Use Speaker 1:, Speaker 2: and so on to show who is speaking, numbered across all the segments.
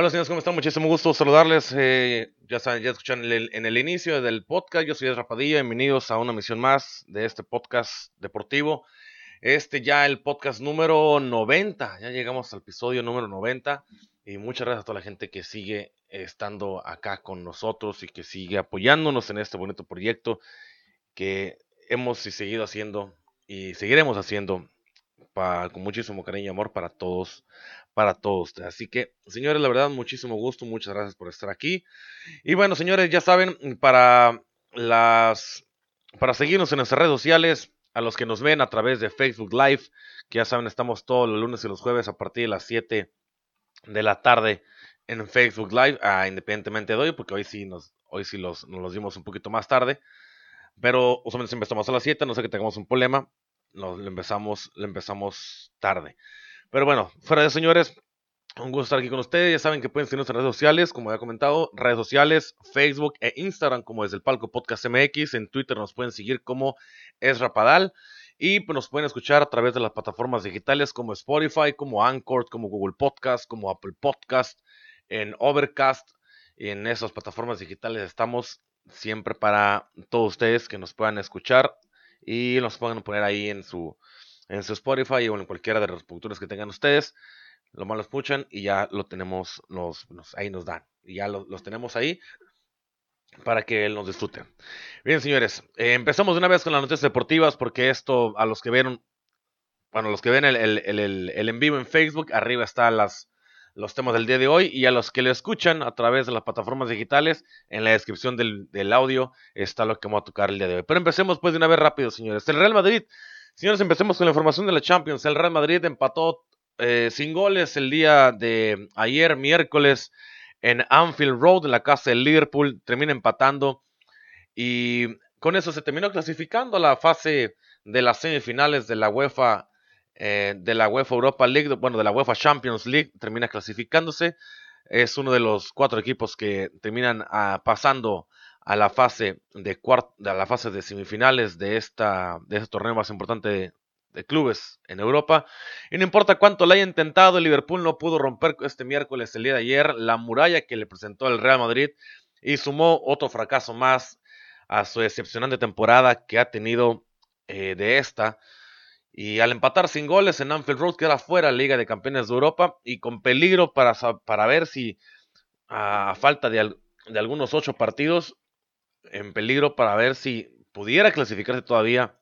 Speaker 1: Hola señores, ¿cómo están? Muchísimo gusto saludarles. Eh, ya saben, ya escuchan en el, inicio del podcast. Yo soy Rapadilla. Bienvenidos a una misión más de este podcast deportivo. Este ya el podcast número 90. Ya llegamos al episodio número 90. Y muchas gracias a toda la gente que sigue estando acá con nosotros y que sigue apoyándonos en este bonito proyecto que hemos seguido haciendo y seguiremos haciendo con muchísimo cariño y amor para todos para todos ustedes. Así que, señores, la verdad, muchísimo gusto, muchas gracias por estar aquí. Y bueno, señores, ya saben, para las para seguirnos en nuestras redes sociales, a los que nos ven a través de Facebook Live, que ya saben, estamos todos los lunes y los jueves a partir de las 7 de la tarde en Facebook Live, ah, independientemente de hoy, porque hoy sí nos, hoy sí los, nos los dimos un poquito más tarde. Pero usualmente empezamos a las 7, no sé que tengamos un problema, nos, empezamos, lo empezamos tarde. Pero bueno, fuera de señores, un gusto estar aquí con ustedes. Ya saben que pueden seguirnos en redes sociales, como ya comentado, redes sociales, Facebook e Instagram, como desde el Palco Podcast MX. En Twitter nos pueden seguir como es Rapadal. Y pues, nos pueden escuchar a través de las plataformas digitales como Spotify, como Anchor, como Google Podcast, como Apple Podcast, en Overcast. Y en esas plataformas digitales estamos siempre para todos ustedes que nos puedan escuchar y nos puedan poner ahí en su, en su Spotify o en cualquiera de las reproductores que tengan ustedes. Lo más lo escuchan y ya lo tenemos, nos, ahí nos dan. Y ya los tenemos ahí para que él nos disfrute. Bien, señores, eh, empezamos de una vez con las noticias deportivas porque esto, a los que vieron, bueno, los que ven el, el, en vivo en Facebook, arriba están las, los temas del día de hoy y a los que lo escuchan a través de las plataformas digitales, en la descripción del, del audio está lo que vamos a tocar el día de hoy. Pero empecemos pues de una vez rápido, señores. El Real Madrid Señores, empecemos con la información de la Champions. El Real Madrid empató eh, sin goles el día de ayer, miércoles, en Anfield Road, en la casa del Liverpool. Termina empatando y con eso se terminó clasificando a la fase de las semifinales de la UEFA, eh, de la UEFA Europa League, bueno, de la UEFA Champions League. Termina clasificándose. Es uno de los cuatro equipos que terminan ah, pasando a la fase de a la fase de semifinales de esta de este torneo más importante de, clubes en Europa. Y no importa cuánto le haya intentado, el Liverpool no pudo romper este miércoles, el día de ayer, la muralla que le presentó el Real Madrid y sumó otro fracaso más a su decepcionante temporada que ha tenido eh, de esta. Y al empatar sin goles en Anfield Road, queda fuera Liga de Campeones de Europa y con peligro para, para ver si a falta de algunos ocho partidos en peligro para ver si pudiera clasificarse todavía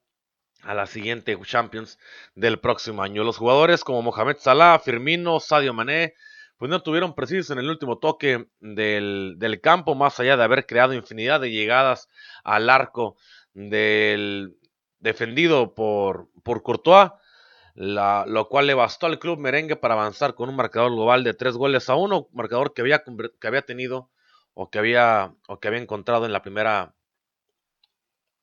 Speaker 1: a la siguiente Champions del próximo año. Los jugadores como Mohamed Salah, Firmino, Sadio Mané, pues no tuvieron precisos en el último toque del, campo, más allá de haber creado infinidad de llegadas al arco del defendido por, por Courtois, lo cual le bastó al club merengue para avanzar con un marcador global de tres goles a uno, marcador que había, que había tenido o que había o que había encontrado en la primera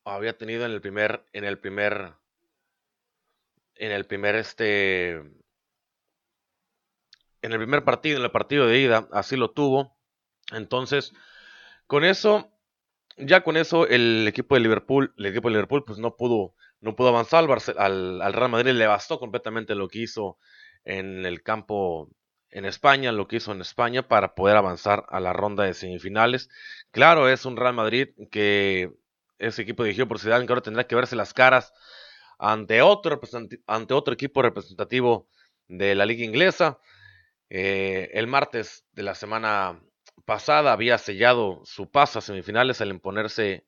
Speaker 1: había tenido en el primer en el primer en el primer este en el primer partido, en el partido de ida, así lo tuvo. Entonces, con eso ya con eso el equipo de Liverpool, el equipo de Liverpool pues no pudo no pudo avanzar al, al Real Madrid le bastó completamente lo que hizo en el campo en España, lo que hizo en España para poder avanzar a la ronda de semifinales. Claro, es un Real Madrid que ese equipo dirigido por Zidane que ahora tendrá que verse las caras ante otro, equipo representativo de la liga inglesa. Eh, el martes de la semana pasada había sellado su paso a semifinales al imponerse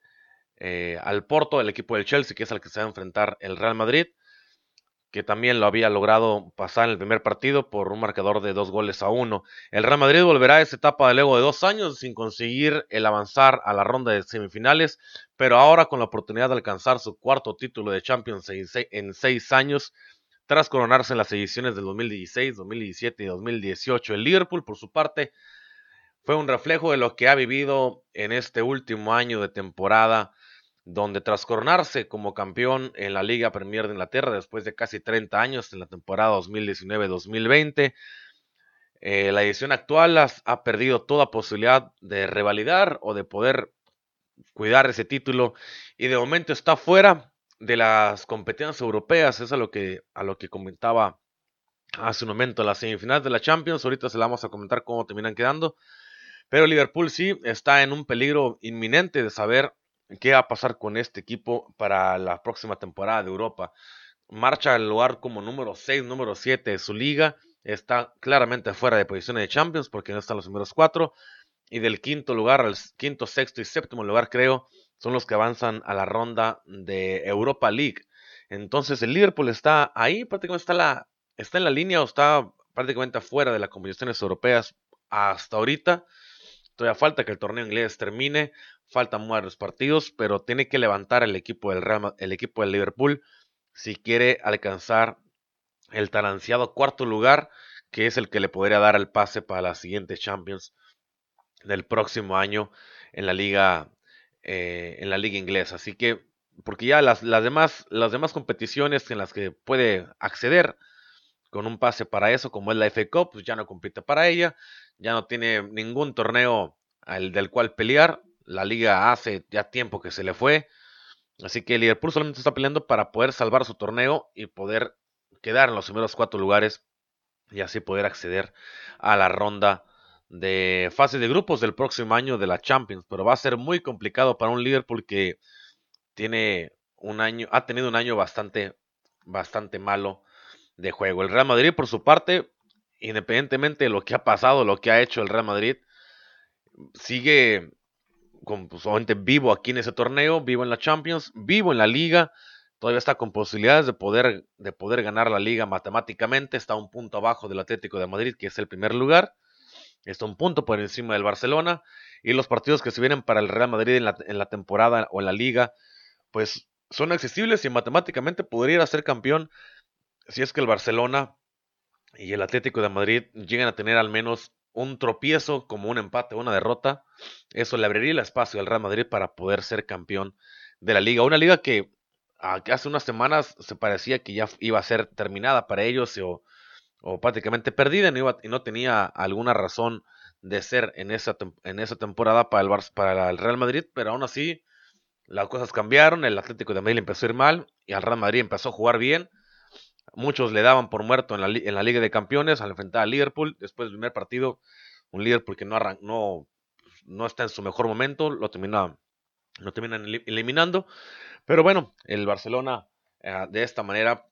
Speaker 1: eh, al Porto, el equipo del Chelsea, que es al que se va a enfrentar el Real Madrid que también lo había logrado pasar en el primer partido por un marcador de dos goles a uno. El Real Madrid volverá a esa etapa de luego de dos años sin conseguir el avanzar a la ronda de semifinales, pero ahora con la oportunidad de alcanzar su cuarto título de Champions en seis años, tras coronarse en las ediciones del 2016, 2017 y 2018. El Liverpool, por su parte, fue un reflejo de lo que ha vivido en este último año de temporada, donde tras coronarse como campeón en la Liga Premier de Inglaterra después de casi 30 años en la temporada 2019-2020, eh, la edición actual ha perdido toda posibilidad de revalidar o de poder cuidar ese título y de momento está fuera de las competencias europeas, es a lo que, a lo que comentaba hace un momento, las semifinales de la Champions, ahorita se la vamos a comentar cómo terminan quedando, pero Liverpool sí está en un peligro inminente de saber qué va a pasar con este equipo para la próxima temporada de Europa. Marcha al lugar como número 6, número 7 de su liga, está claramente fuera de posiciones de Champions porque no están los números 4 y del quinto lugar al quinto, sexto y séptimo lugar creo son los que avanzan a la ronda de Europa League. Entonces el Liverpool está ahí, prácticamente está en la línea o está prácticamente afuera de las competiciones europeas hasta ahorita. Todavía falta que el torneo inglés termine, faltan varios partidos, pero tiene que levantar el equipo del el equipo del Liverpool si quiere alcanzar el tan ansiado cuarto lugar, que es el que le podría dar el pase para la siguiente Champions del próximo año en la liga eh, en la liga inglesa. Así que, porque ya las, las, demás, las demás competiciones en las que puede acceder con un pase para eso, como es la FA Cup, pues ya no compite para ella, ya no tiene ningún torneo al, del cual pelear. La liga hace ya tiempo que se le fue. Así que el Liverpool solamente está peleando para poder salvar su torneo y poder quedar en los primeros cuatro lugares y así poder acceder a la ronda de fase de grupos del próximo año de la Champions, pero va a ser muy complicado para un Liverpool que tiene un año, ha tenido un año bastante, bastante malo de juego. El Real Madrid, por su parte, independientemente de lo que ha pasado, lo que ha hecho el Real Madrid, sigue con, pues, vivo aquí en ese torneo, vivo en la Champions, vivo en la Liga, todavía está con posibilidades de poder, de poder ganar la Liga matemáticamente, está un punto abajo del Atlético de Madrid, que es el primer lugar Está un punto por encima del Barcelona. Y los partidos que se vienen para el Real Madrid en la, temporada o en la liga, pues son accesibles y matemáticamente podría ser campeón si es que el Barcelona y el Atlético de Madrid llegan a tener al menos un tropiezo como un empate o una derrota. Eso le abriría el espacio al Real Madrid para poder ser campeón de la liga. Una liga que hace unas semanas se parecía que ya iba a ser terminada para ellos o prácticamente perdida y no, tenía alguna razón de ser en esa, en esa temporada para el, para el Real Madrid, pero aún así las cosas cambiaron, el Atlético de Madrid empezó a ir mal y al Real Madrid empezó a jugar bien. Muchos le daban por muerto en la, en la Liga de Campeones al enfrentar a Liverpool. Después del primer partido, un Liverpool que no, no, no está en su mejor momento, lo termina, lo terminan eliminando. Pero bueno, el Barcelona eh, de esta manera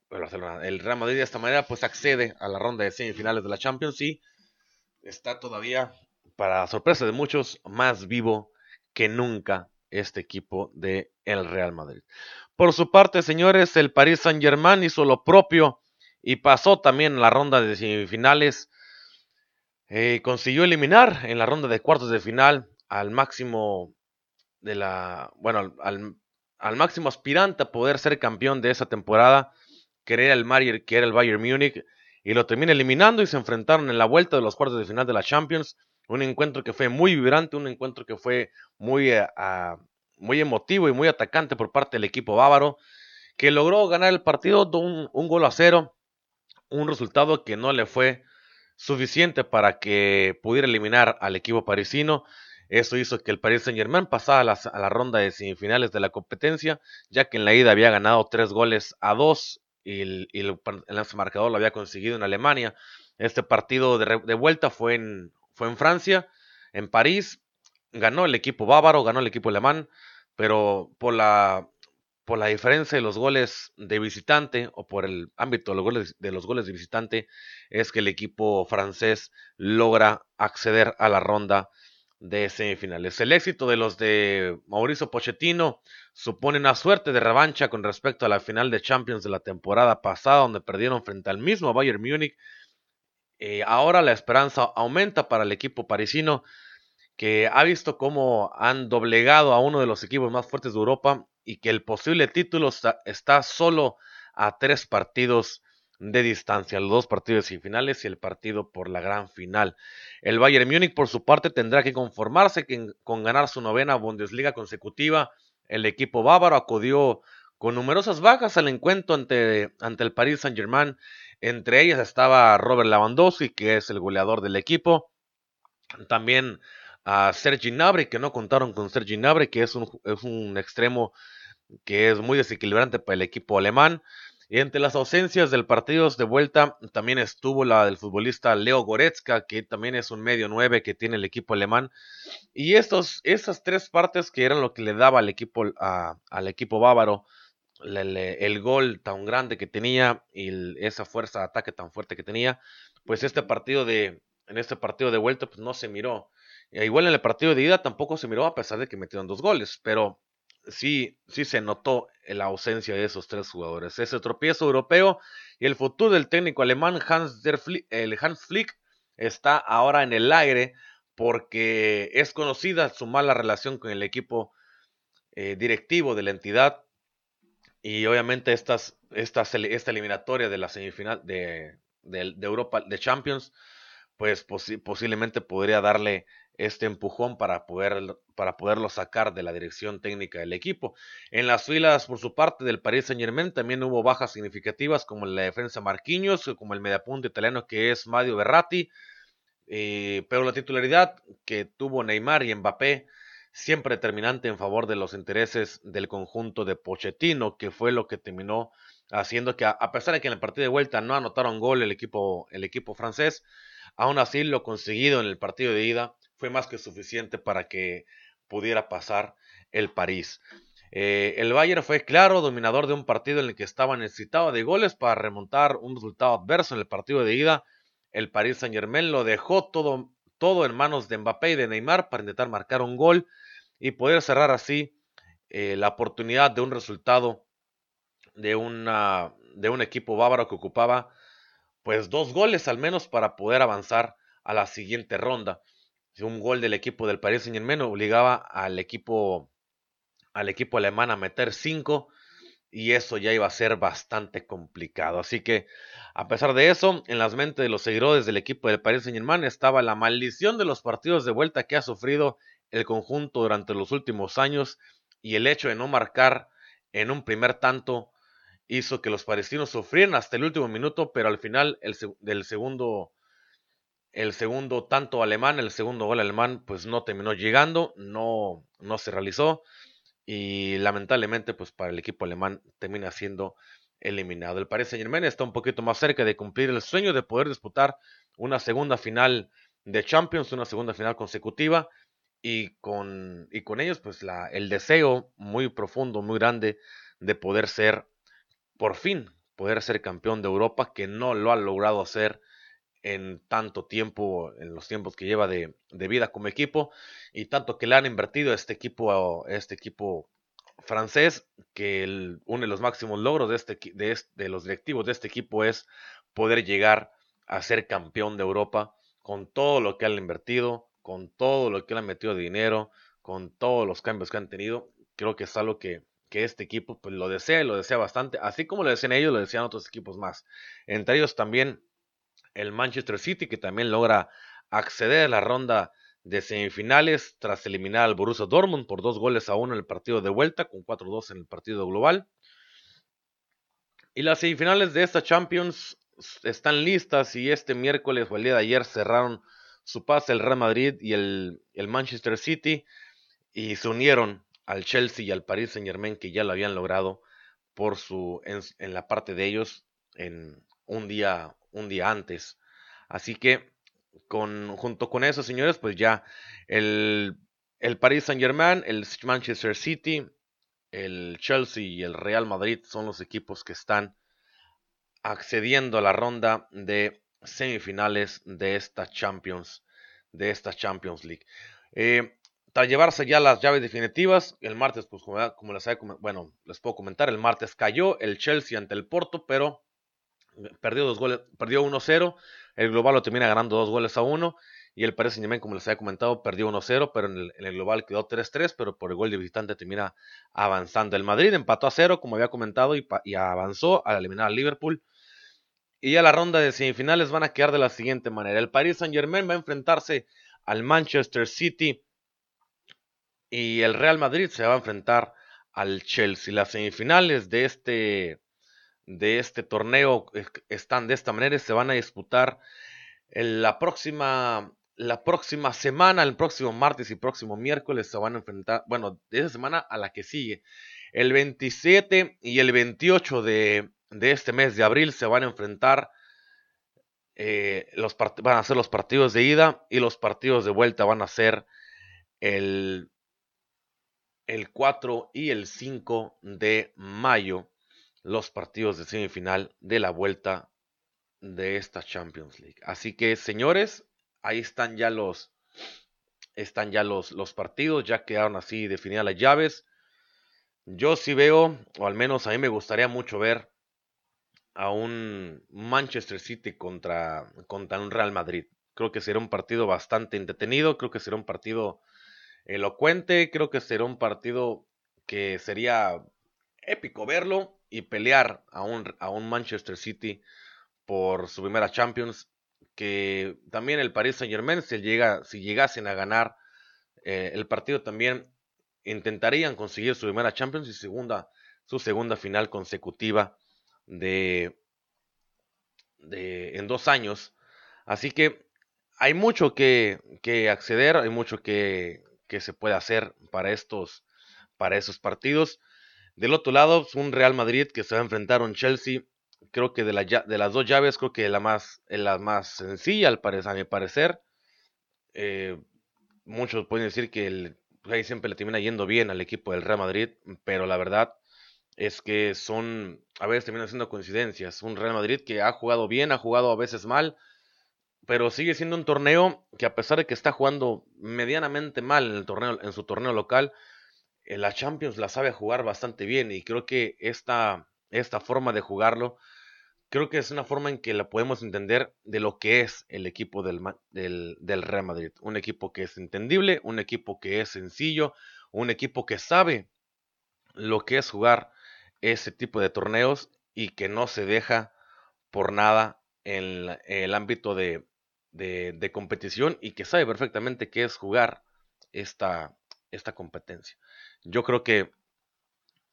Speaker 1: el Real Madrid de esta manera pues accede a la ronda de semifinales de la Champions y está todavía, para sorpresa de muchos, más vivo que nunca este equipo de el Real Madrid. Por su parte, señores, el Paris Saint-Germain hizo lo propio y pasó también la ronda de semifinales. Eh, consiguió eliminar en la ronda de cuartos de final al máximo de la, bueno, al, máximo aspirante a poder ser campeón de esa temporada que era el que era el Bayern Múnich, y lo termina eliminando y se enfrentaron en la vuelta de los cuartos de final de la Champions. Un encuentro que fue muy vibrante, un encuentro que fue muy, ah, muy emotivo y muy atacante por parte del equipo bávaro, que logró ganar el partido de un, gol a cero, un resultado que no le fue suficiente para que pudiera eliminar al equipo parisino. Eso hizo que el Paris Saint Germain pasara a la, ronda de semifinales de la competencia, ya que en la ida había ganado tres goles a dos y el, el, marcador lo había conseguido en Alemania. Este partido de, vuelta fue en, fue en Francia, en París. Ganó el equipo bávaro, ganó el equipo alemán, pero por la, por la diferencia de los goles de visitante o por el ámbito de los, goles, de los goles de visitante es que el equipo francés logra acceder a la ronda de semifinales. El éxito de los de Mauricio Pochettino supone una suerte de revancha con respecto a la final de Champions de la temporada pasada, donde perdieron frente al mismo Bayern Múnich. Eh, ahora la esperanza aumenta para el equipo parisino, que ha visto cómo han doblegado a uno de los equipos más fuertes de Europa y que el posible título está, solo a tres partidos de distancia, los dos partidos semifinales y el partido por la gran final. El Bayern Múnich, por su parte, tendrá que conformarse con ganar su novena Bundesliga consecutiva. El equipo bávaro acudió con numerosas bajas al encuentro ante, ante el Paris Saint-Germain. Entre ellas estaba Robert Lewandowski, que es el goleador del equipo. También a Sergi Gnabry, que no contaron con Sergi Gnabry, que es un, es un extremo que es muy desequilibrante para el equipo alemán. Y entre las ausencias del partido de vuelta también estuvo la del futbolista Leo Goretzka, que también es un medio nueve que tiene el equipo alemán. Y estos, esas tres partes que eran lo que le daba al equipo, al equipo bávaro el, gol tan grande que tenía y esa fuerza de ataque tan fuerte que tenía, pues este partido de, en este partido de vuelta pues no se miró. E igual en el partido de ida tampoco se miró a pesar de que metieron dos goles, pero sí, sí se notó la ausencia de esos tres jugadores. Ese tropiezo europeo y el futuro del técnico alemán Hans, der Flick, el Hans Flick está ahora en el aire porque es conocida su mala relación con el equipo eh, directivo de la entidad y obviamente estas, esta eliminatoria de la semifinal de, de, Europa de Champions, pues posiblemente podría darle este empujón para, poder, para poderlo sacar de la dirección técnica del equipo. En las filas, por su parte, del Paris Saint Germain también hubo bajas significativas como la defensa Marquinhos, como el mediapunto italiano que es Mario Berratti, eh, pero la titularidad que tuvo Neymar y Mbappé siempre determinante en favor de los intereses del conjunto de Pochettino, que fue lo que terminó haciendo que, a pesar de que en el partido de vuelta no anotaron gol el equipo, el equipo francés, aún así lo conseguido en el partido de ida fue más que suficiente para que pudiera pasar el París. Eh, el Bayern fue claro dominador de un partido en el que estaba necesitado de goles para remontar un resultado adverso en el partido de ida. El París Saint Germain lo dejó todo, todo en manos de Mbappé y de Neymar para intentar marcar un gol y poder cerrar así eh, la oportunidad de un resultado de, una, de un equipo bávaro que ocupaba pues dos goles al menos para poder avanzar a la siguiente ronda. Un gol del equipo del Paris Saint Germain obligaba al equipo al equipo alemán a meter cinco y eso ya iba a ser bastante complicado. Así que a pesar de eso, en las mentes de los seguidores del equipo del Paris Saint Germain estaba la maldición de los partidos de vuelta que ha sufrido el conjunto durante los últimos años y el hecho de no marcar en un primer tanto hizo que los palestinos sufrieran hasta el último minuto, pero al final el del segundo el segundo tanto alemán, el segundo gol alemán, pues no terminó llegando, no, no se realizó y lamentablemente pues para el equipo alemán termina siendo eliminado. El Paris Saint Germain está un poquito más cerca de cumplir el sueño de poder disputar una segunda final de Champions, una segunda final consecutiva y con, y con ellos pues la, el deseo muy profundo, muy grande de poder ser, por fin, poder ser campeón de Europa, que no lo ha logrado hacer en tanto tiempo, en los tiempos que lleva de, de vida como equipo, y tanto que le han invertido a este equipo, a este equipo francés, que uno de los máximos logros de, este, de, de los directivos de este equipo es poder llegar a ser campeón de Europa con todo lo que han invertido, con todo lo que le han metido de dinero, con todos los cambios que han tenido, creo que es algo que, este equipo pues, lo desea y lo desea bastante, así como lo desean ellos, lo desean otros equipos más. Entre ellos también el Manchester City, que también logra acceder a la ronda de semifinales tras eliminar al Borussia Dortmund por dos goles a uno en el partido de vuelta, con 4-2 en el partido global. Y las semifinales de esta Champions están listas y este miércoles o el día de ayer cerraron su pase el Real Madrid y el, Manchester City y se unieron al Chelsea y al Paris Saint Germain que ya lo habían logrado por su en, la parte de ellos en un día un día antes así que con junto con eso señores pues ya el el Paris Saint Germain el Manchester City el Chelsea y el Real Madrid son los equipos que están accediendo a la ronda de semifinales de esta Champions, de esta Champions League. Eh, tras llevarse ya las llaves definitivas, el martes, pues como, les, puedo comentar, el martes cayó el Chelsea ante el Porto, pero perdió dos goles, perdió 1-0, el global lo termina ganando dos goles a uno, y el Paris Saint-Germain, como les había comentado, perdió 1-0, pero en el, global quedó 3-3, pero por el gol de visitante termina avanzando. El Madrid empató a 0, como había comentado, y, y avanzó al eliminar al Liverpool Y ya la ronda de semifinales van a quedar de la siguiente manera. El Paris Saint Germain va a enfrentarse al Manchester City y el Real Madrid se va a enfrentar al Chelsea. Las semifinales de este, de este torneo están de esta manera y se van a disputar en la próxima la próxima semana, el próximo martes y próximo miércoles se van a enfrentar, bueno, de esa semana a la que sigue, el 27 y el 28 de, de este mes de abril se van a enfrentar. Eh, los van a ser los partidos de ida y los partidos de vuelta van a ser el, el 4 y el 5 de mayo, los partidos de semifinal de la vuelta de esta Champions League. Así que, señores, ahí están ya los están ya los, los partidos, ya quedaron así definidas las llaves. Yo sí veo, o al menos a mí me gustaría mucho ver a un Manchester City contra, contra un Real Madrid. Creo que será un partido bastante entretenido, creo que será un partido elocuente, creo que será un partido que sería épico verlo y pelear a un, a un Manchester City por su primera Champions, que también el Paris Saint Germain, si, llega, si llegasen a ganar eh, el partido también intentarían conseguir su primera Champions y segunda, su segunda final consecutiva de, de, en dos años. Así que hay mucho que, que acceder, hay mucho que, que, se puede hacer para estos, para esos partidos. Del otro lado, un Real Madrid que se va a enfrentar a un Chelsea. Creo que de, de las dos llaves, creo que la más, la más sencilla, al parecer, a mi parecer. Eh, muchos pueden decir que el, ahí siempre le termina yendo bien al equipo del Real Madrid, pero la verdad es que son, a veces terminan siendo coincidencias. Un Real Madrid que ha jugado bien, ha jugado a veces mal, pero sigue siendo un torneo que a pesar de que está jugando medianamente mal en, el torneo, en su torneo local, la Champions la sabe jugar bastante bien y creo que esta, esta forma de jugarlo, creo que es una forma en que la podemos entender de lo que es el equipo del, del, Real Madrid. Un equipo que es entendible, un equipo que es sencillo, un equipo que sabe lo que es jugar ese tipo de torneos y que no se deja por nada en el ámbito de, de, competición y que sabe perfectamente qué es jugar esta, esta competencia. Yo creo que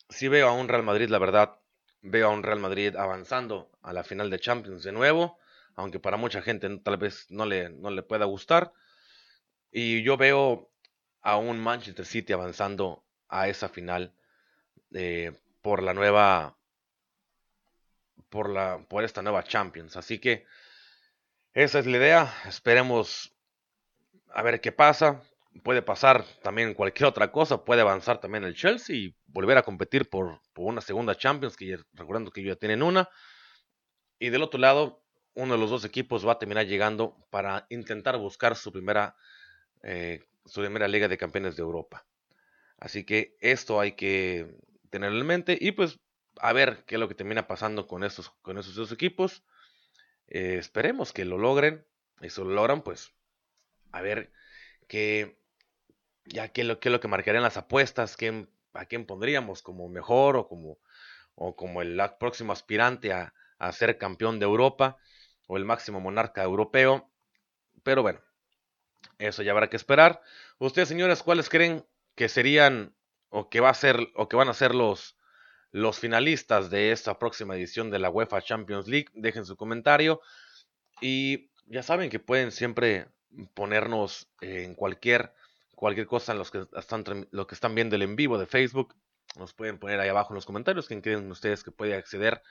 Speaker 1: si veo a un Real Madrid, la verdad, veo a un Real Madrid avanzando a la final de Champions de nuevo, aunque para mucha gente tal vez no le, no le pueda gustar. Y yo veo a un Manchester City avanzando a esa final eh, por la nueva por la por esta nueva Champions. Así que esa es la idea. Esperemos a ver qué pasa. Puede pasar también cualquier otra cosa. Puede avanzar también el Chelsea y volver a competir por, una segunda Champions, que recordando que ya tienen una. Y del otro lado, uno de los dos equipos va a terminar llegando para intentar buscar su primera, eh, su primera Liga de Campeones de Europa. Así que esto hay que tenerlo en mente y pues a ver qué es lo que termina pasando con con esos dos equipos. Eh, esperemos que lo logren. Y si lo logran, pues a ver qué, ya qué, es lo que marcarían las apuestas, quién, a quién pondríamos como mejor o como, o como el próximo aspirante a, a ser campeón de Europa o el máximo monarca europeo. Pero bueno, eso ya habrá que esperar. Ustedes, señores, ¿cuáles creen que serían o que va a ser o que van a ser los los finalistas de esta próxima edición de la UEFA Champions League. Dejen su comentario y ya saben que pueden siempre ponernos en cualquier cualquier cosa los que están lo que están viendo el en vivo de Facebook. Nos pueden poner ahí abajo en los comentarios quién creen ustedes que puede acceder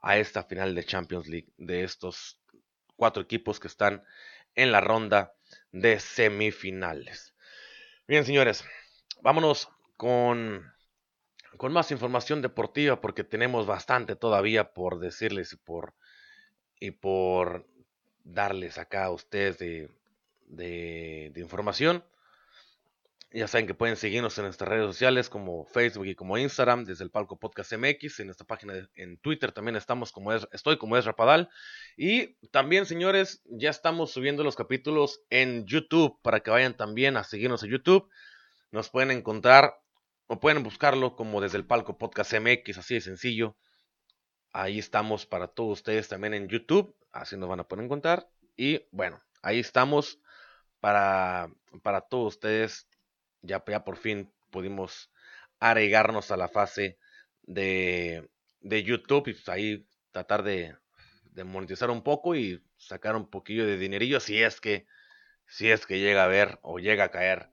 Speaker 1: a esta final de Champions League de estos cuatro equipos que están en la ronda de semifinales. Bien, señores, vámonos con, con más información deportiva porque tenemos bastante todavía por decirles y por, y por darles acá a ustedes de, de, información. Ya saben que pueden seguirnos en nuestras redes sociales como Facebook y como Instagram, desde el Palco Podcast MX, en nuestra página en Twitter también estamos como es, estoy como es Rapadal. Y también, señores, ya estamos subiendo los capítulos en YouTube para que vayan también a seguirnos en YouTube. Nos pueden encontrar o pueden buscarlo como desde el palco podcast MX, así de sencillo. Ahí estamos para todos ustedes también en YouTube, así nos van a poder encontrar. Y bueno, ahí estamos para, para todos ustedes. Ya, ya por fin pudimos agregarnos a la fase de, de YouTube y pues ahí tratar de, monetizar un poco y sacar un poquillo de dinerillo si es que si es que llega a ver o llega a caer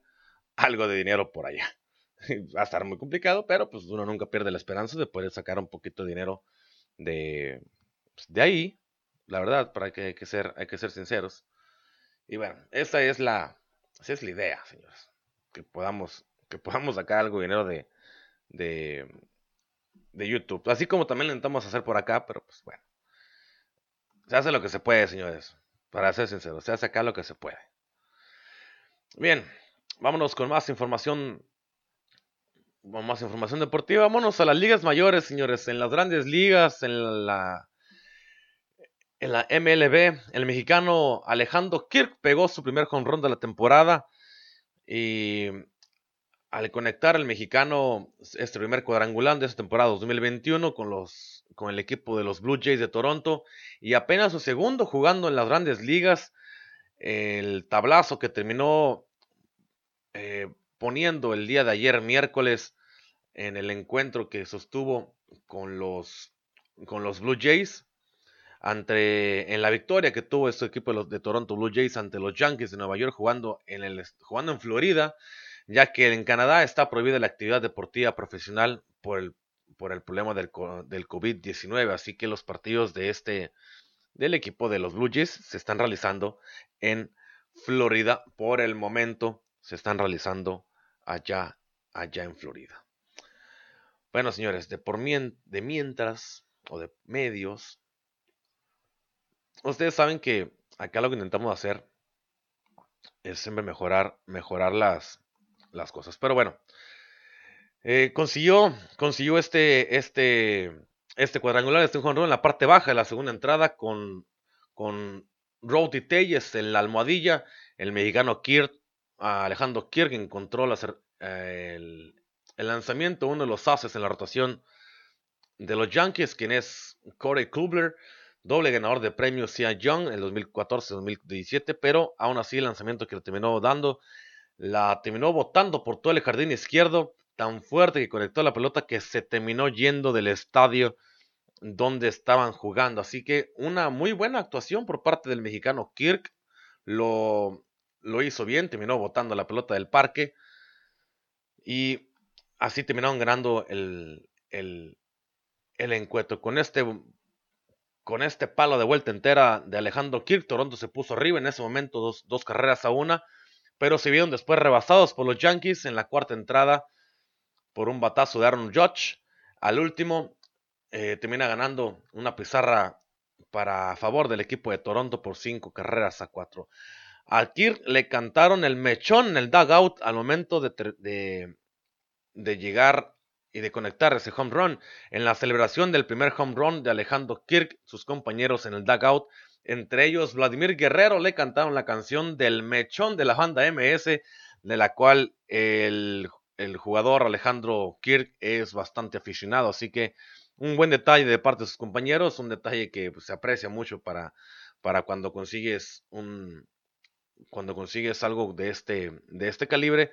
Speaker 1: algo de dinero por allá. Va a estar muy complicado, pero pues uno nunca pierde la esperanza de poder sacar un poquito de dinero de, pues, de ahí, la verdad, para que hay que ser, hay que ser sinceros. Y bueno, esa es la, esa es la idea, señores, que podamos, que podamos sacar algo dinero de, de, de YouTube, así como también lo intentamos hacer por acá, pero pues bueno, se hace lo que se puede, señores, para ser sinceros, se hace acá lo que se puede. Bien, vámonos con más información. Más información deportiva. Vámonos a las ligas mayores, señores. En las grandes ligas, en la, en la MLB, el mexicano Alejandro Kirk pegó su primer run de la temporada. Y al conectar el mexicano este primer cuadrangular de esta temporada 2021 con, los, con el equipo de los Blue Jays de Toronto y apenas su segundo jugando en las grandes ligas, el tablazo que terminó eh, poniendo el día de ayer, miércoles, en el encuentro que sostuvo con los, con los Blue Jays, ante, en la victoria que tuvo este equipo de, de Toronto Blue Jays ante los Yankees de Nueva York jugando en, el, jugando en Florida, ya que en Canadá está prohibida la actividad deportiva profesional por el, por el problema del, del COVID-19, así que los partidos de este, del equipo de los Blue Jays se están realizando en Florida por el momento. Se están realizando allá, allá en Florida. Bueno, señores, de por de mientras o de medios, ustedes saben que acá lo que intentamos hacer es siempre mejorar, mejorar las, las cosas. Pero bueno, eh, consiguió, consiguió este, este, este cuadrangular, este en la parte baja de la segunda entrada con, con Rowdy Telles en la almohadilla, el mexicano Kirt, Alejandro Kirk encontró el, lanzamiento, uno de los ases en la rotación de los Yankees, quien es Corey Kubler, doble ganador de premios Cia Young en 2014-2017, pero aún así el lanzamiento que le terminó dando, la terminó botando por todo el jardín izquierdo, tan fuerte que conectó la pelota que se terminó yendo del estadio donde estaban jugando. Así que una muy buena actuación por parte del mexicano Kirk. Lo, lo hizo bien, terminó botando la pelota del parque. Y así terminaron ganando el, el, el encuentro. Con este, con este palo de vuelta entera de Alejandro Kirk, Toronto se puso arriba en ese momento, dos, carreras a una. Pero se vieron después rebasados por los Yankees en la cuarta entrada por un batazo de Aaron Judge. Al último, eh, termina ganando una pizarra para favor del equipo de Toronto por cinco carreras a cuatro. A Kirk le cantaron el mechón en el dugout al momento de, de, llegar y de conectar ese home run. En la celebración del primer home run de Alejandro Kirk, sus compañeros en el dugout, entre ellos Vladimir Guerrero, le cantaron la canción del mechón de la banda MS, de la cual el, el jugador Alejandro Kirk es bastante aficionado. Así que un buen detalle de parte de sus compañeros, un detalle que pues, se aprecia mucho para, para cuando consigues un cuando consigues algo de este, de este calibre.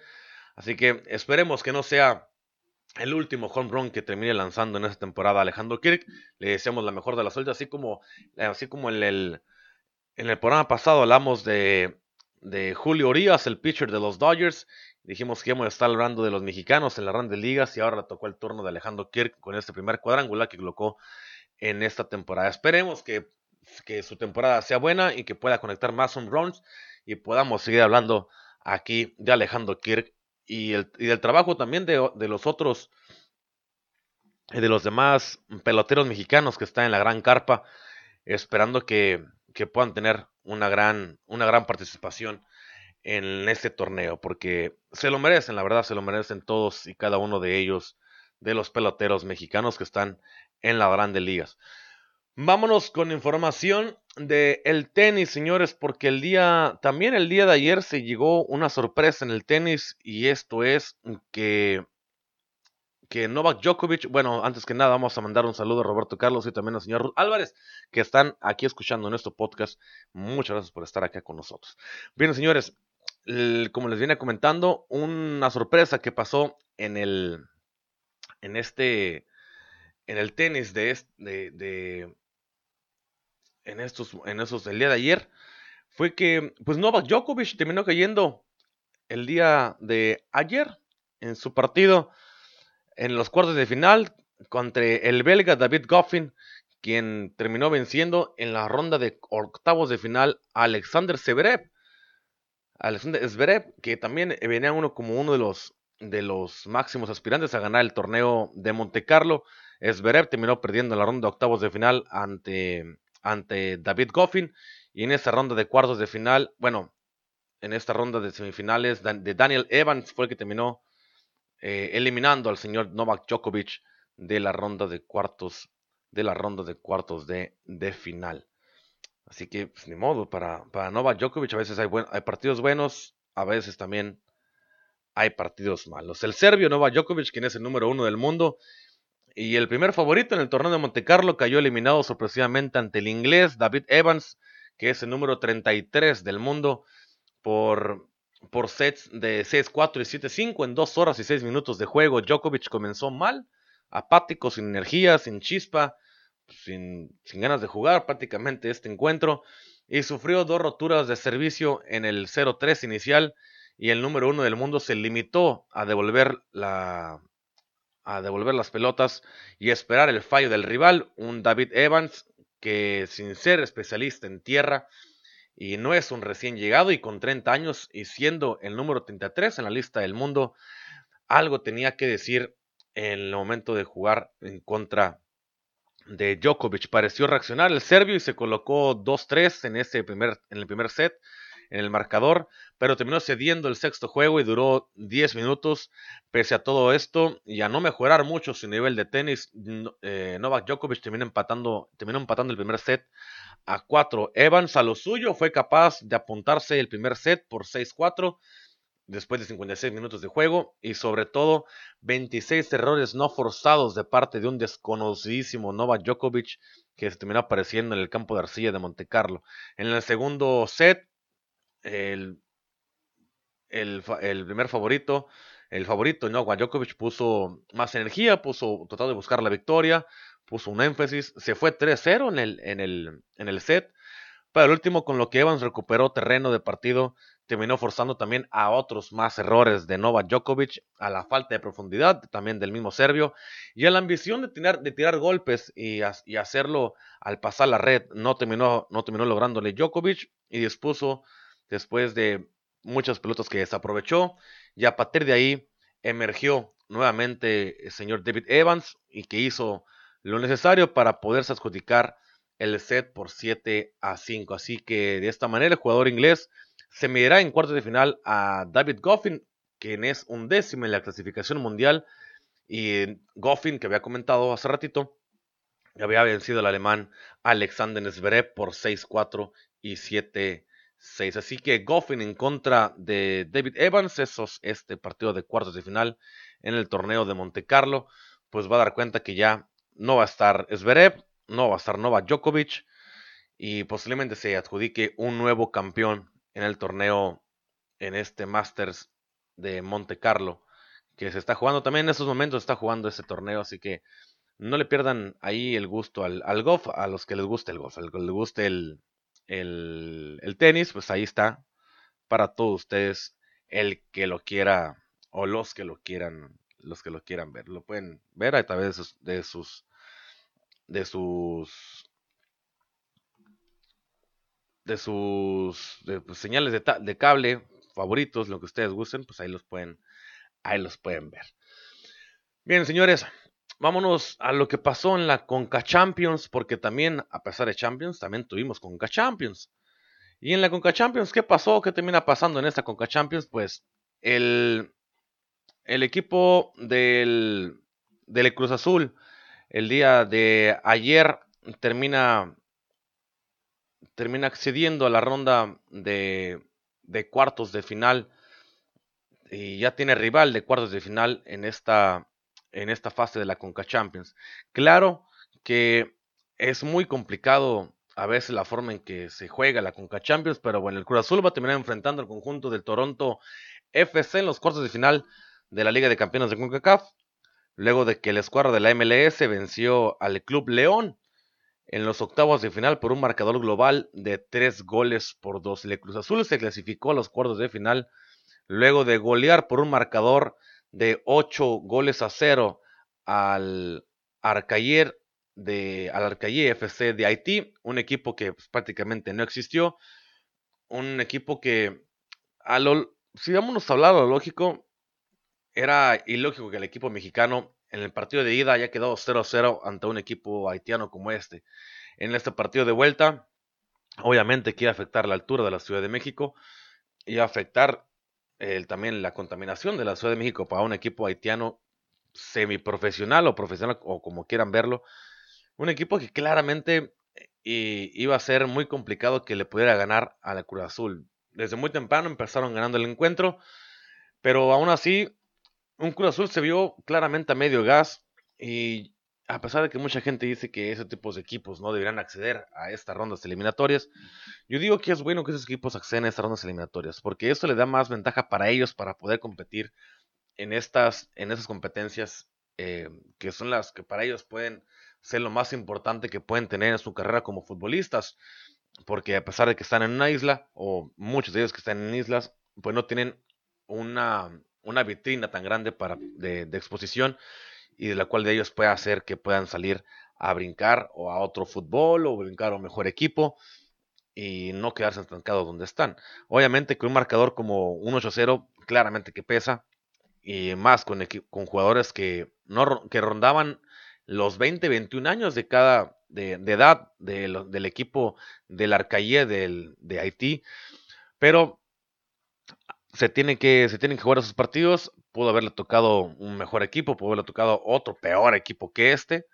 Speaker 1: Así que esperemos que no sea el último home run que termine lanzando en esta temporada Alejandro Kirk. Le deseamos la mejor de la suerte, así como, así como en el, en el programa pasado hablamos de, de Julio Urias, el pitcher de los Dodgers. Dijimos que íbamos a estar hablando de los mexicanos en la ronda de ligas y ahora tocó el turno de Alejandro Kirk con este primer cuadrangular que colocó en esta temporada. Esperemos que, que su temporada sea buena y que pueda conectar más home runs y podamos seguir hablando aquí de Alejandro Kirk y, el, y del trabajo también de, de los otros, de los demás peloteros mexicanos que están en la gran carpa, esperando que, que puedan tener una gran, una gran participación en este torneo, porque se lo merecen, la verdad, se lo merecen todos y cada uno de ellos, de los peloteros mexicanos que están en las grandes ligas. Vámonos con información de el tenis, señores, porque el día, también el día de ayer se llegó una sorpresa en el tenis y esto es que, que Novak Djokovic, bueno, antes que nada vamos a mandar un saludo a Roberto Carlos y también al señor Ruth Álvarez, que están aquí escuchando nuestro podcast. Muchas gracias por estar acá con nosotros. Bien, señores, como les viene comentando, una sorpresa que pasó en el, en este, en el tenis de, de, de en estos, en esos del día de ayer, fue que, pues Novak Djokovic terminó cayendo el día de ayer en su partido en los cuartos de final contra el belga David Goffin, quien terminó venciendo en la ronda de octavos de final a Alexander Zverev. Alexander Zverev, que también venía uno como uno de los, de los máximos aspirantes a ganar el torneo de Monte Carlo. Zverev terminó perdiendo la ronda de octavos de final ante, ante David Goffin. Y en esa ronda de cuartos de final, bueno, en esta ronda de semifinales de Daniel Evans fue el que terminó eh, eliminando al señor Novak Djokovic de la ronda de cuartos de la ronda de cuartos de, de final. Así que, pues, ni modo, para, para Novak Djokovic a veces hay, hay partidos buenos, a veces también hay partidos malos. El serbio Novak Djokovic, quien es el número uno del mundo y el primer favorito en el torneo de Monte Carlo, cayó eliminado sorpresivamente ante el inglés David Evans, que es el número 33 del mundo, por por sets de 6-4 y 7-5 en 2 horas y 6 minutos de juego. Djokovic comenzó mal, apático, sin energía, sin chispa, sin, sin, ganas de jugar prácticamente este encuentro y sufrió dos roturas de servicio en el 0-3 inicial y el número uno del mundo se limitó a devolver la a devolver las pelotas y esperar el fallo del rival, un David Evans que sin ser especialista en tierra y no es un recién llegado y con 30 años y siendo el número 33 en la lista del mundo, algo tenía que decir en el momento de jugar en contra de Djokovic. Pareció reaccionar el serbio y se colocó 2-3 en, ese primer, en el primer set en el marcador, pero terminó cediendo el sexto juego y duró 10 minutos. Pese a todo esto y a no mejorar mucho su nivel de tenis, eh, Novak Djokovic terminó empatando, terminó empatando el primer set a 4. Evans a lo suyo fue capaz de apuntarse el primer set por 6-4 después de 56 minutos de juego y sobre todo 26 errores no forzados de parte de un desconocidísimo Novak Djokovic que se terminó apareciendo en el campo de arcilla de Monte Carlo. En el segundo set, el, el, primer favorito, el favorito Novak Djokovic puso más energía, puso tratando de buscar la victoria, puso un énfasis, se fue 3-0 en el, en, el, en el set, pero el último con lo que Evans recuperó terreno de partido, terminó forzando también a otros más errores de Novak Djokovic, a la falta de profundidad también del mismo serbio, y a la ambición de tirar, de tirar golpes y, y hacerlo al pasar la red, no terminó, no terminó lográndole Djokovic, y dispuso después de muchas pelotas que desaprovechó, y a partir de ahí emergió nuevamente el señor David Evans, y que hizo lo necesario para poderse adjudicar el set por 7 a 5. Así que de esta manera el jugador inglés se medirá en cuartos de final a David Goffin, quien es un décimo en la clasificación mundial. Y Goffin, que había comentado hace ratito, había vencido al alemán Alexander Zverev por 6-4 y 7-6. Así que Goffin en contra de David Evans, esos, este partido de cuartos de final en el torneo de Monte Carlo, pues va a dar cuenta que ya no va a estar Zverev, no va a estar Novak Djokovic. Y posiblemente se adjudique un nuevo campeón en el torneo, en este Masters de Monte Carlo, que se está jugando también en estos momentos, está jugando ese torneo, así que no le pierdan ahí el gusto al, golf, a los que les guste el golf, a los que les guste el, el, tenis, pues ahí está para todos ustedes el que lo quiera o los que lo quieran los que lo quieran ver. Lo pueden ver a través de sus de sus de sus, pues, señales de, de, cable favoritos, lo que ustedes gusten, pues ahí los pueden ahí los pueden ver. Bien, señores, vámonos a lo que pasó en la Conca Champions, porque también a pesar de Champions, también tuvimos Conca Champions. Y en la Conca Champions, ¿qué pasó? ¿Qué termina pasando en esta Conca Champions? Pues el el equipo del, del Cruz Azul el día de ayer termina, termina accediendo a la ronda de, de cuartos de final y ya tiene rival de cuartos de final en esta, en esta fase de la Conca Champions. Claro que es muy complicado a veces la forma en que se juega la Conca Champions, pero bueno, el Cruz Azul va a terminar enfrentando al conjunto del Toronto FC en los cuartos de final de la Liga de Campeones de CONCACAF, luego de que el escuadra de la MLS venció al Club León en los octavos de final por un marcador global de tres goles por dos. El Cruz Azul se clasificó a los cuartos de final luego de golear por un marcador de ocho goles a cero al Arcayer de al Arcayer FC de Haití, un equipo que pues, prácticamente no existió, un equipo que a lo, si vamos a hablar lo lógico, era ilógico que el equipo mexicano en el partido de ida haya quedado 0-0 ante un equipo haitiano como este. En este partido de vuelta, obviamente que afectar la altura de la Ciudad de México, iba a afectar también la contaminación de la Ciudad de México para un equipo haitiano semiprofesional o profesional o como quieran verlo. Un equipo que claramente eh, iba a ser muy complicado que le pudiera ganar a la Cruz Azul. Desde muy temprano empezaron ganando el encuentro, pero aún así un Cruz Azul se vio claramente a medio gas y a pesar de que mucha gente dice que ese tipo de equipos no deberían acceder a estas rondas eliminatorias, yo digo que es bueno que esos equipos acceden a estas rondas eliminatorias, porque esto le da más ventaja para ellos para poder competir en estas, en esas competencias eh, que son las que para ellos pueden ser lo más importante que pueden tener en su carrera como futbolistas, porque a pesar de que están en una isla, o muchos de ellos que están en islas, pues no tienen una, una vitrina tan grande para, de exposición y de la cual de ellos puede hacer que puedan salir a brincar o a otro fútbol o brincar a un mejor equipo y no quedarse estancados donde están. Obviamente que un marcador como un 8-0 claramente que pesa y más con, con jugadores que, no, que rondaban los 20, 21 años de cada de, edad del equipo del, de Haití, pero se tienen que se tienen que jugar esos partidos pudo haberle tocado un mejor equipo, pudo haberle tocado otro peor equipo que este.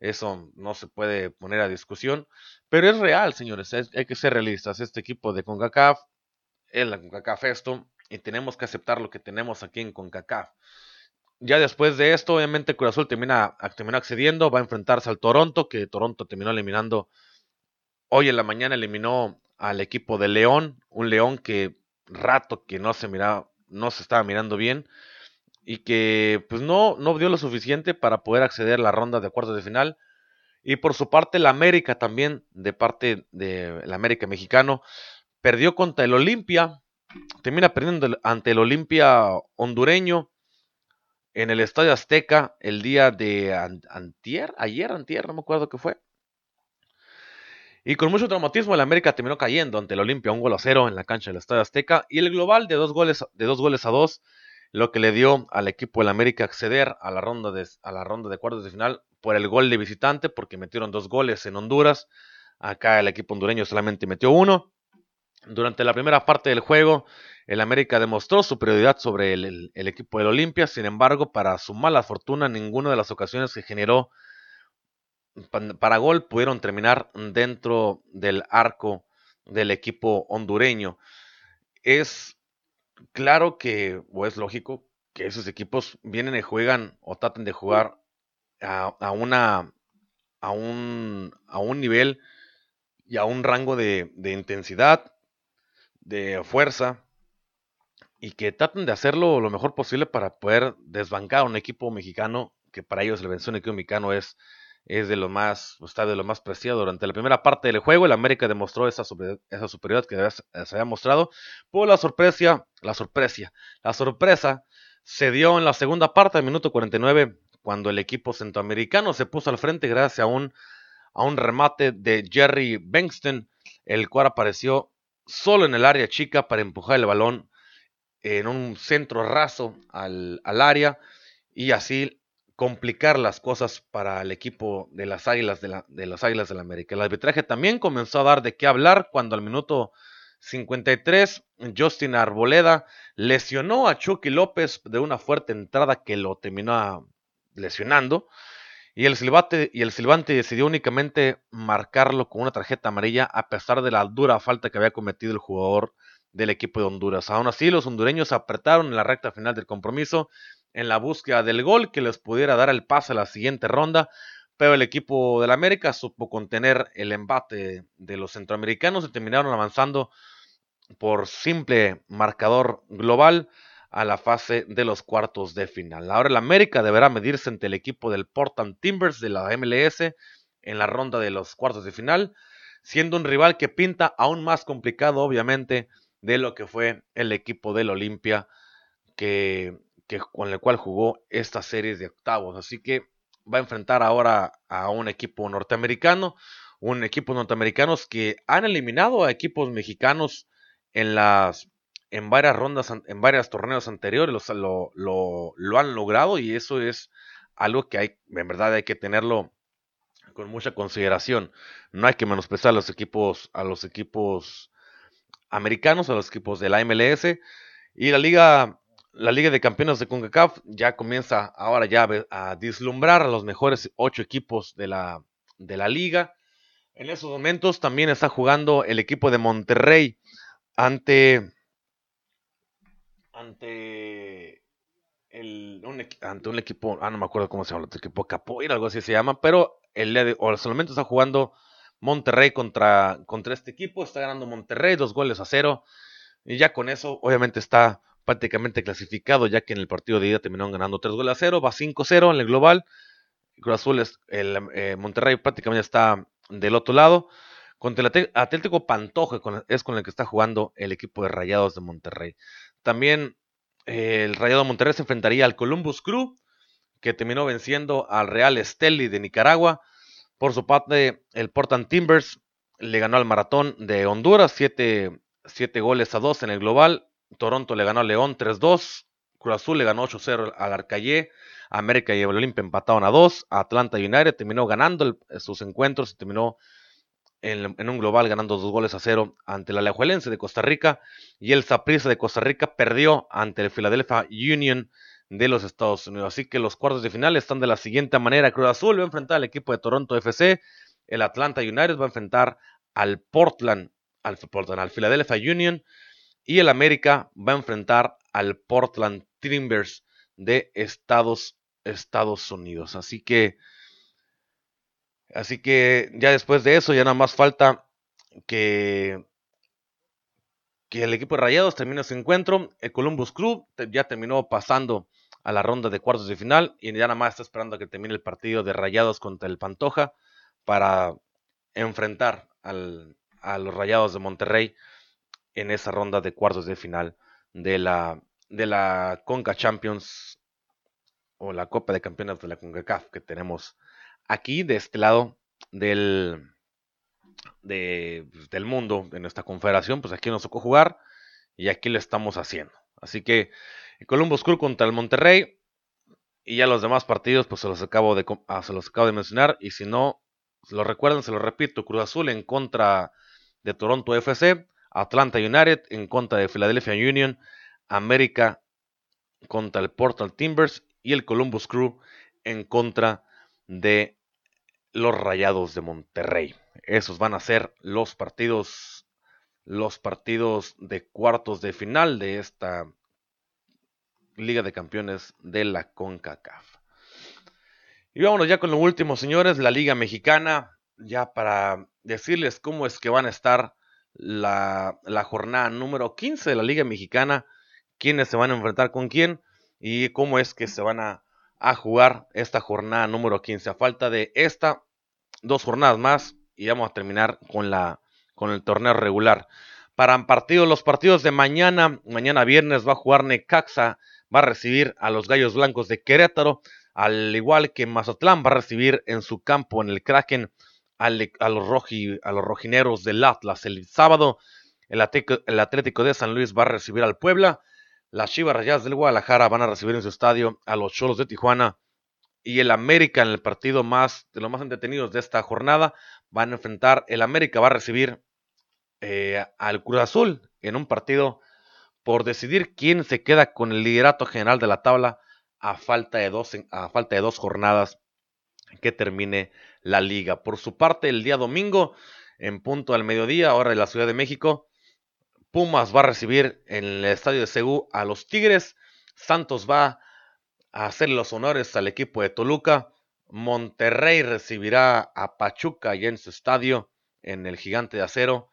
Speaker 1: Eso no se puede poner a discusión. Pero es real, señores. hay que ser realistas. Este equipo de CONCACAF es la CONCACAF esto. Y tenemos que aceptar lo que tenemos aquí en CONCACAF. Ya después de esto, obviamente Cruz Azul termina, termina accediendo. Va a enfrentarse al Toronto, que Toronto terminó eliminando. Hoy en la mañana eliminó al equipo de León. Un León que rato que no se miraba, no se estaba mirando bien y que pues no, no dio lo suficiente para poder acceder a la ronda de cuartos de final. Y por su parte, la América también, de parte de la América mexicano, perdió contra el Olimpia, termina perdiendo ante el Olimpia hondureño en el Estadio Azteca el día de antier, ayer, antier, no me acuerdo qué fue. Y con mucho traumatismo el América terminó cayendo ante el Olimpia un gol a cero en la cancha del Estadio Azteca y el global de dos goles, de dos goles a dos lo que le dio al equipo del América acceder a la ronda de, a la ronda de cuartos de final por el gol de visitante, porque metieron dos goles en Honduras. Acá el equipo hondureño solamente metió uno. Durante la primera parte del juego, el América demostró superioridad sobre el, equipo del Olimpia. Sin embargo, para su mala fortuna, ninguna de las ocasiones que generó para gol pudieron terminar dentro del arco del equipo hondureño. Es claro que, o es lógico, que esos equipos vienen y juegan o traten de jugar a, una a un, a un nivel y a un rango de, de, intensidad, de fuerza, y que traten de hacerlo lo mejor posible para poder desbancar a un equipo mexicano, que para ellos el vencer un equipo mexicano es es de lo más, está de lo más preciado. Durante la primera parte del juego, el América demostró esa, esa superioridad que se había mostrado. Por la sorpresa, la sorpresa, la sorpresa se dio en la segunda parte, del minuto 49, cuando el equipo centroamericano se puso al frente gracias a un, a un remate de Jerry Bengston, el cual apareció solo en el área chica para empujar el balón en un centro raso al, al área y así complicar las cosas para el equipo de las Águilas de, la, de las Águilas del América. El arbitraje también comenzó a dar de qué hablar cuando al minuto 53 Justin Arboleda lesionó a Chucky López de una fuerte entrada que lo terminó lesionando y el silbante y el silbante decidió únicamente marcarlo con una tarjeta amarilla a pesar de la dura falta que había cometido el jugador del equipo de Honduras. Aún así, los hondureños apretaron en la recta final del compromiso en la búsqueda del gol que les pudiera dar el pase a la siguiente ronda, pero el equipo del América supo contener el embate de los centroamericanos y terminaron avanzando por simple marcador global a la fase de los cuartos de final. Ahora el América deberá medirse ante el equipo del Portland Timbers de la MLS en la ronda de los cuartos de final, siendo un rival que pinta aún más complicado, obviamente, de lo que fue el equipo del Olimpia, que, con el cual jugó esta serie de octavos. Así que va a enfrentar ahora a un equipo norteamericano, un equipo norteamericanos que han eliminado a equipos mexicanos en las en varias rondas, en varios torneos anteriores, lo, lo, lo, han logrado y eso es algo que hay, en verdad hay que tenerlo con mucha consideración. No hay que menospreciar a los equipos, a los equipos americanos, a los equipos de la MLS y la liga, la liga de campeones de CONCACAF ya comienza ahora ya a dislumbrar a los mejores ocho equipos de la, de la liga. En esos momentos también está jugando el equipo de Monterrey ante ante el, un, ante un equipo, ah, no me acuerdo cómo se llama, el equipo Capoeira, algo así se llama, pero el día o solamente está jugando Monterrey contra, contra este equipo, está ganando Monterrey, dos goles a cero, y ya con eso, obviamente está prácticamente clasificado, ya que en el partido de ida terminaron ganando tres goles a cero, va 5-0 en el global, Cruz Azul, es, el eh, Monterrey prácticamente está del otro lado, contra el Atlético Pantoja es con el que está jugando el equipo de Rayados de Monterrey. También eh, el Rayado Monterrey se enfrentaría al Columbus Crew, que terminó venciendo al Real Esteli de Nicaragua. Por su parte, el Portland Timbers le ganó al Maratón de Honduras, 7 goles a 2 en el global. Toronto le ganó a León 3-2. Cruz Azul le ganó 8-0 al Arcayé. América y el Olimpia empataron a 2. Atlanta United terminó ganando sus encuentros y terminó en, un global ganando dos goles a cero ante la Alajuelense de Costa Rica y el Saprissa de Costa Rica perdió ante el Philadelphia Union de los Estados Unidos. Así que los cuartos de final están de la siguiente manera. Cruz Azul va a enfrentar al equipo de Toronto FC, el Atlanta United va a enfrentar al Portland, al, Portland, al Philadelphia Union y el América va a enfrentar al Portland Timbers de Estados, Estados Unidos. Así que Así que ya después de eso, ya nada más falta que, que el equipo de Rayados termine su encuentro. El Columbus Club ya terminó pasando a la ronda de cuartos de final y ya nada más está esperando a que termine el partido de Rayados contra el Pantoja para enfrentar al, a los Rayados de Monterrey en esa ronda de cuartos de final de la, de la Conca Champions o la Copa de Campeones de la CONCACAF que tenemos aquí de este lado del, pues, del mundo, de nuestra confederación, pues aquí nos tocó jugar y aquí lo estamos haciendo. Así que Columbus Crew contra el Monterrey y ya los demás partidos pues se los acabo de, ah, se los acabo de mencionar y si no, lo recuerdan, se lo repito, Cruz Azul en contra de Toronto FC, Atlanta United en contra de Philadelphia Union, América contra el Portal Timbers y el Columbus Crew en contra de los Rayados de Monterrey. Esos van a ser los partidos los partidos de cuartos de final de esta Liga de Campeones de la CONCACAF. Y vámonos ya con lo último, señores, la Liga Mexicana, ya para decirles cómo es que van a estar la, jornada número 15 de la Liga Mexicana, quiénes se van a enfrentar con quién y cómo es que se van a, a jugar esta jornada número 15. A falta de esta, dos jornadas más y vamos a terminar con, la, con el torneo regular. Para partidos, los partidos de mañana, mañana viernes va a jugar Necaxa, va a recibir a los Gallos Blancos de Querétaro, al igual que Mazatlán va a recibir en su campo en el Kraken a, los a los rojineros del Atlas. El sábado el Atlético, el Atlético de San Luis va a recibir al Puebla, las Chivas Rayadas del Guadalajara van a recibir en su estadio a los Cholos de Tijuana y el América en el partido más de los más entretenidos de esta jornada van a enfrentar el América va a recibir eh, al Cruz Azul en un partido por decidir quién se queda con el liderato general de la tabla a falta de dos, a falta de dos jornadas que termine la liga. Por su parte, el día domingo, en punto al mediodía, hora de la Ciudad de México, Pumas va a recibir en el estadio de Seúl a los Tigres, Santos va a hacer los honores al equipo de Toluca. Monterrey recibirá a Pachuca ya en su estadio, en el Gigante de Acero.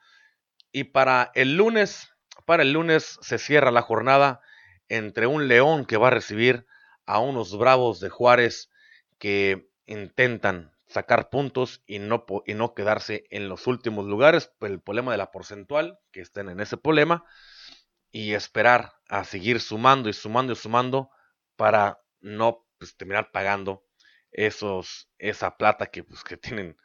Speaker 1: Y para el lunes, para el lunes se cierra la jornada entre un León que va a recibir a unos Bravos de Juárez que intentan sacar puntos y no, y no quedarse en los últimos lugares, el problema de la porcentual, que estén en ese problema, y esperar a seguir sumando y sumando y sumando para no pues, terminar pagando esos, esa plata que, pues, que, tienen,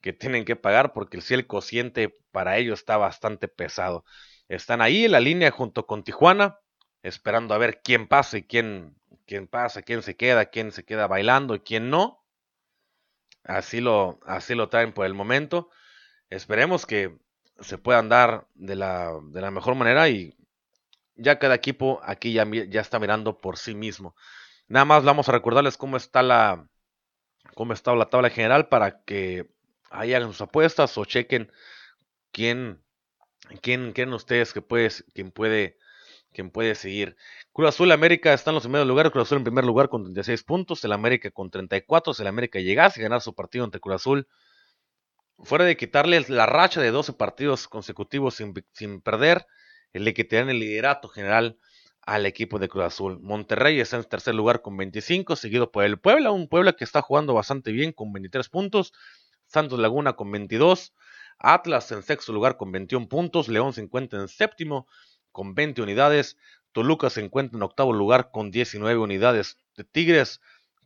Speaker 1: que tienen que pagar, porque si el cociente para ellos está bastante pesado. Están ahí en la línea junto con Tijuana, esperando a ver quién pasa y quién, quién pasa, quién se queda, quién se queda bailando y quién no. Así lo, así lo traen por el momento. Esperemos que se puedan dar de la, de la mejor manera y ya cada equipo aquí ya, ya está mirando por sí mismo. Nada más vamos a recordarles cómo está la, cómo está la tabla general para que hagan sus apuestas o chequen quién, quién creen ustedes que puede, quién puede, quién puede seguir. Cruz Azul América están los primeros lugares, Cruz Azul en primer lugar con 36 puntos, el América con 34, si el América llegase a ganar su partido ante Cruz Azul, fuera de quitarle la racha de 12 partidos consecutivos sin, perder, le quitarían el liderato general al equipo de Cruz Azul. Monterrey está en tercer lugar con 25, seguido por el Puebla, un Puebla que está jugando bastante bien con 23 puntos, Santos Laguna con 22, Atlas en sexto lugar con 21 puntos, León se encuentra en séptimo con 20 unidades, Toluca se encuentra en octavo lugar con 19 unidades. De Tigres,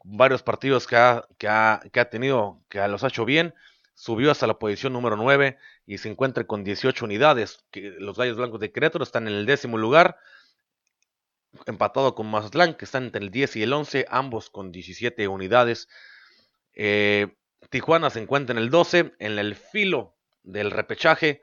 Speaker 1: varios partidos que ha, que ha, que ha tenido, que los ha hecho bien, subió hasta la posición número 9 y se encuentra con 18 unidades. Los Gallos Blancos de Querétaro están en el décimo lugar, empatado con Mazatlán, que están entre el 10 y el 11, ambos con 17 unidades. Eh, Tijuana se encuentra en el 12, en el filo del repechaje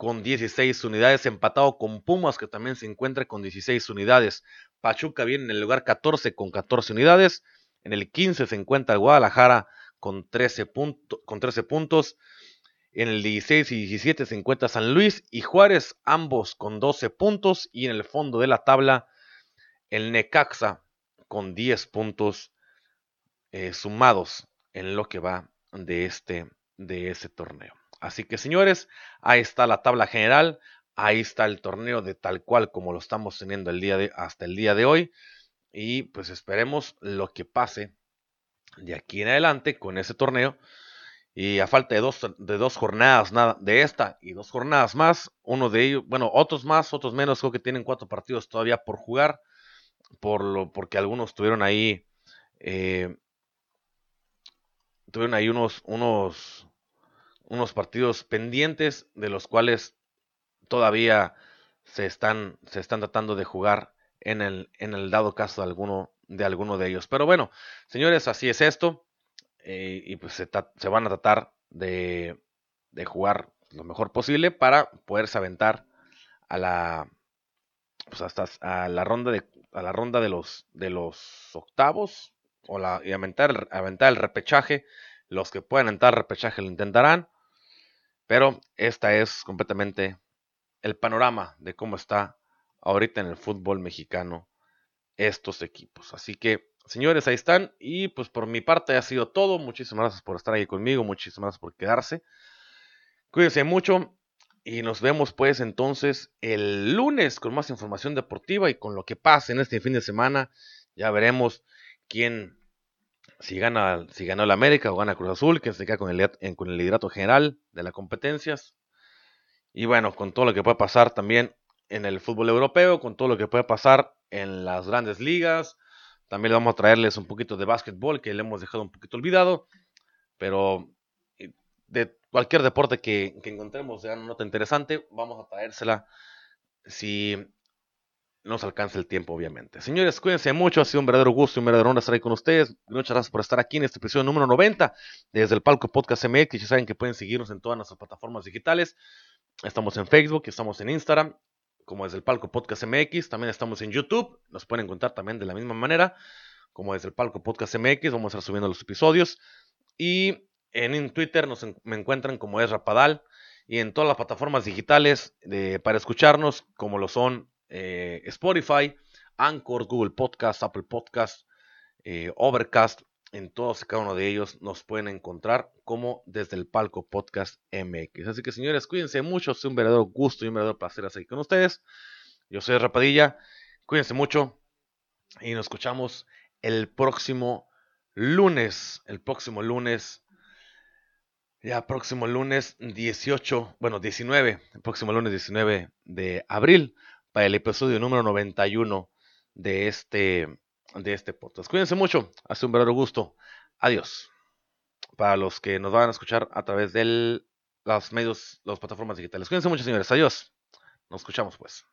Speaker 1: con 16 unidades, empatado con Pumas, que también se encuentra con 16 unidades. Pachuca viene en el lugar 14 con 14 unidades. En el 15 se encuentra Guadalajara con 13, con 13 puntos. En el 16 y 17 se encuentra San Luis y Juárez, ambos con 12 puntos. Y en el fondo de la tabla, el Necaxa con 10 puntos eh, sumados en lo que va de este, de ese torneo. Así que señores, ahí está la tabla general, ahí está el torneo de tal cual como lo estamos teniendo el día de, hasta el día de hoy. Y pues esperemos lo que pase de aquí en adelante con ese torneo. Y a falta de dos, de dos jornadas, nada, de esta y dos jornadas más, uno de ellos, bueno, otros más, otros menos, creo que tienen cuatro partidos todavía por jugar, por lo, porque algunos tuvieron ahí, eh, tuvieron ahí unos, unos, unos partidos pendientes de los cuales todavía se están, se están tratando de jugar en el, en el dado caso de alguno, de alguno de ellos. Pero bueno, señores, así es esto. Eh, y pues se, van a tratar de, de, jugar lo mejor posible para poderse aventar a la pues hasta a la ronda de a la ronda de los de los octavos o la y aventar, aventar el repechaje los que puedan entrar al repechaje lo intentarán pero esta es completamente el panorama de cómo está ahorita en el fútbol mexicano estos equipos. Así que, señores, ahí están. Y pues por mi parte ha sido todo. Muchísimas gracias por estar ahí conmigo. Muchísimas gracias por quedarse. Cuídense mucho. Y nos vemos pues entonces el lunes con más información deportiva y con lo que pase en este fin de semana. Ya veremos quién si gana, si ganó el América o gana Cruz Azul, que se queda con el, con el liderato general de las competencias. Y bueno, con todo lo que puede pasar también en el fútbol europeo, con todo lo que puede pasar en las grandes ligas. También vamos a traerles un poquito de básquetbol que le hemos dejado un poquito olvidado. Pero de cualquier deporte que, que encontremos de una nota interesante, vamos a traérsela si nos alcanza el tiempo, obviamente. Señores, cuídense mucho. Ha sido un verdadero gusto y un verdadero honor estar ahí con ustedes. Muchas gracias por estar aquí en este episodio número 90 desde el Palco Podcast MX. Ya saben que pueden seguirnos en todas nuestras plataformas digitales. Estamos en Facebook, estamos en Instagram, como desde el Palco Podcast MX. También estamos en YouTube. Nos pueden encontrar también de la misma manera, como desde el Palco Podcast MX. Vamos a estar subiendo los episodios. Y en Twitter nos me encuentran como es Rapadal. Y en todas las plataformas digitales para escucharnos, como lo son eh, Spotify, Anchor, Google Podcast, Apple Podcast, eh, Overcast, en todos y cada uno de ellos nos pueden encontrar como desde el palco podcast MX. Así que señores, cuídense mucho, es un verdadero gusto y un verdadero placer estar aquí con ustedes. Yo soy Rapadilla, cuídense mucho. Y nos escuchamos el próximo lunes, el próximo lunes, ya próximo lunes 18, bueno 19, el próximo lunes 19 de abril para el episodio número 91 de este de este podcast. Cuídense mucho, hace un verdadero gusto. Adiós. Para los que nos van a escuchar a través de los medios, las plataformas digitales. Cuídense mucho, señores. Adiós. Nos escuchamos pues.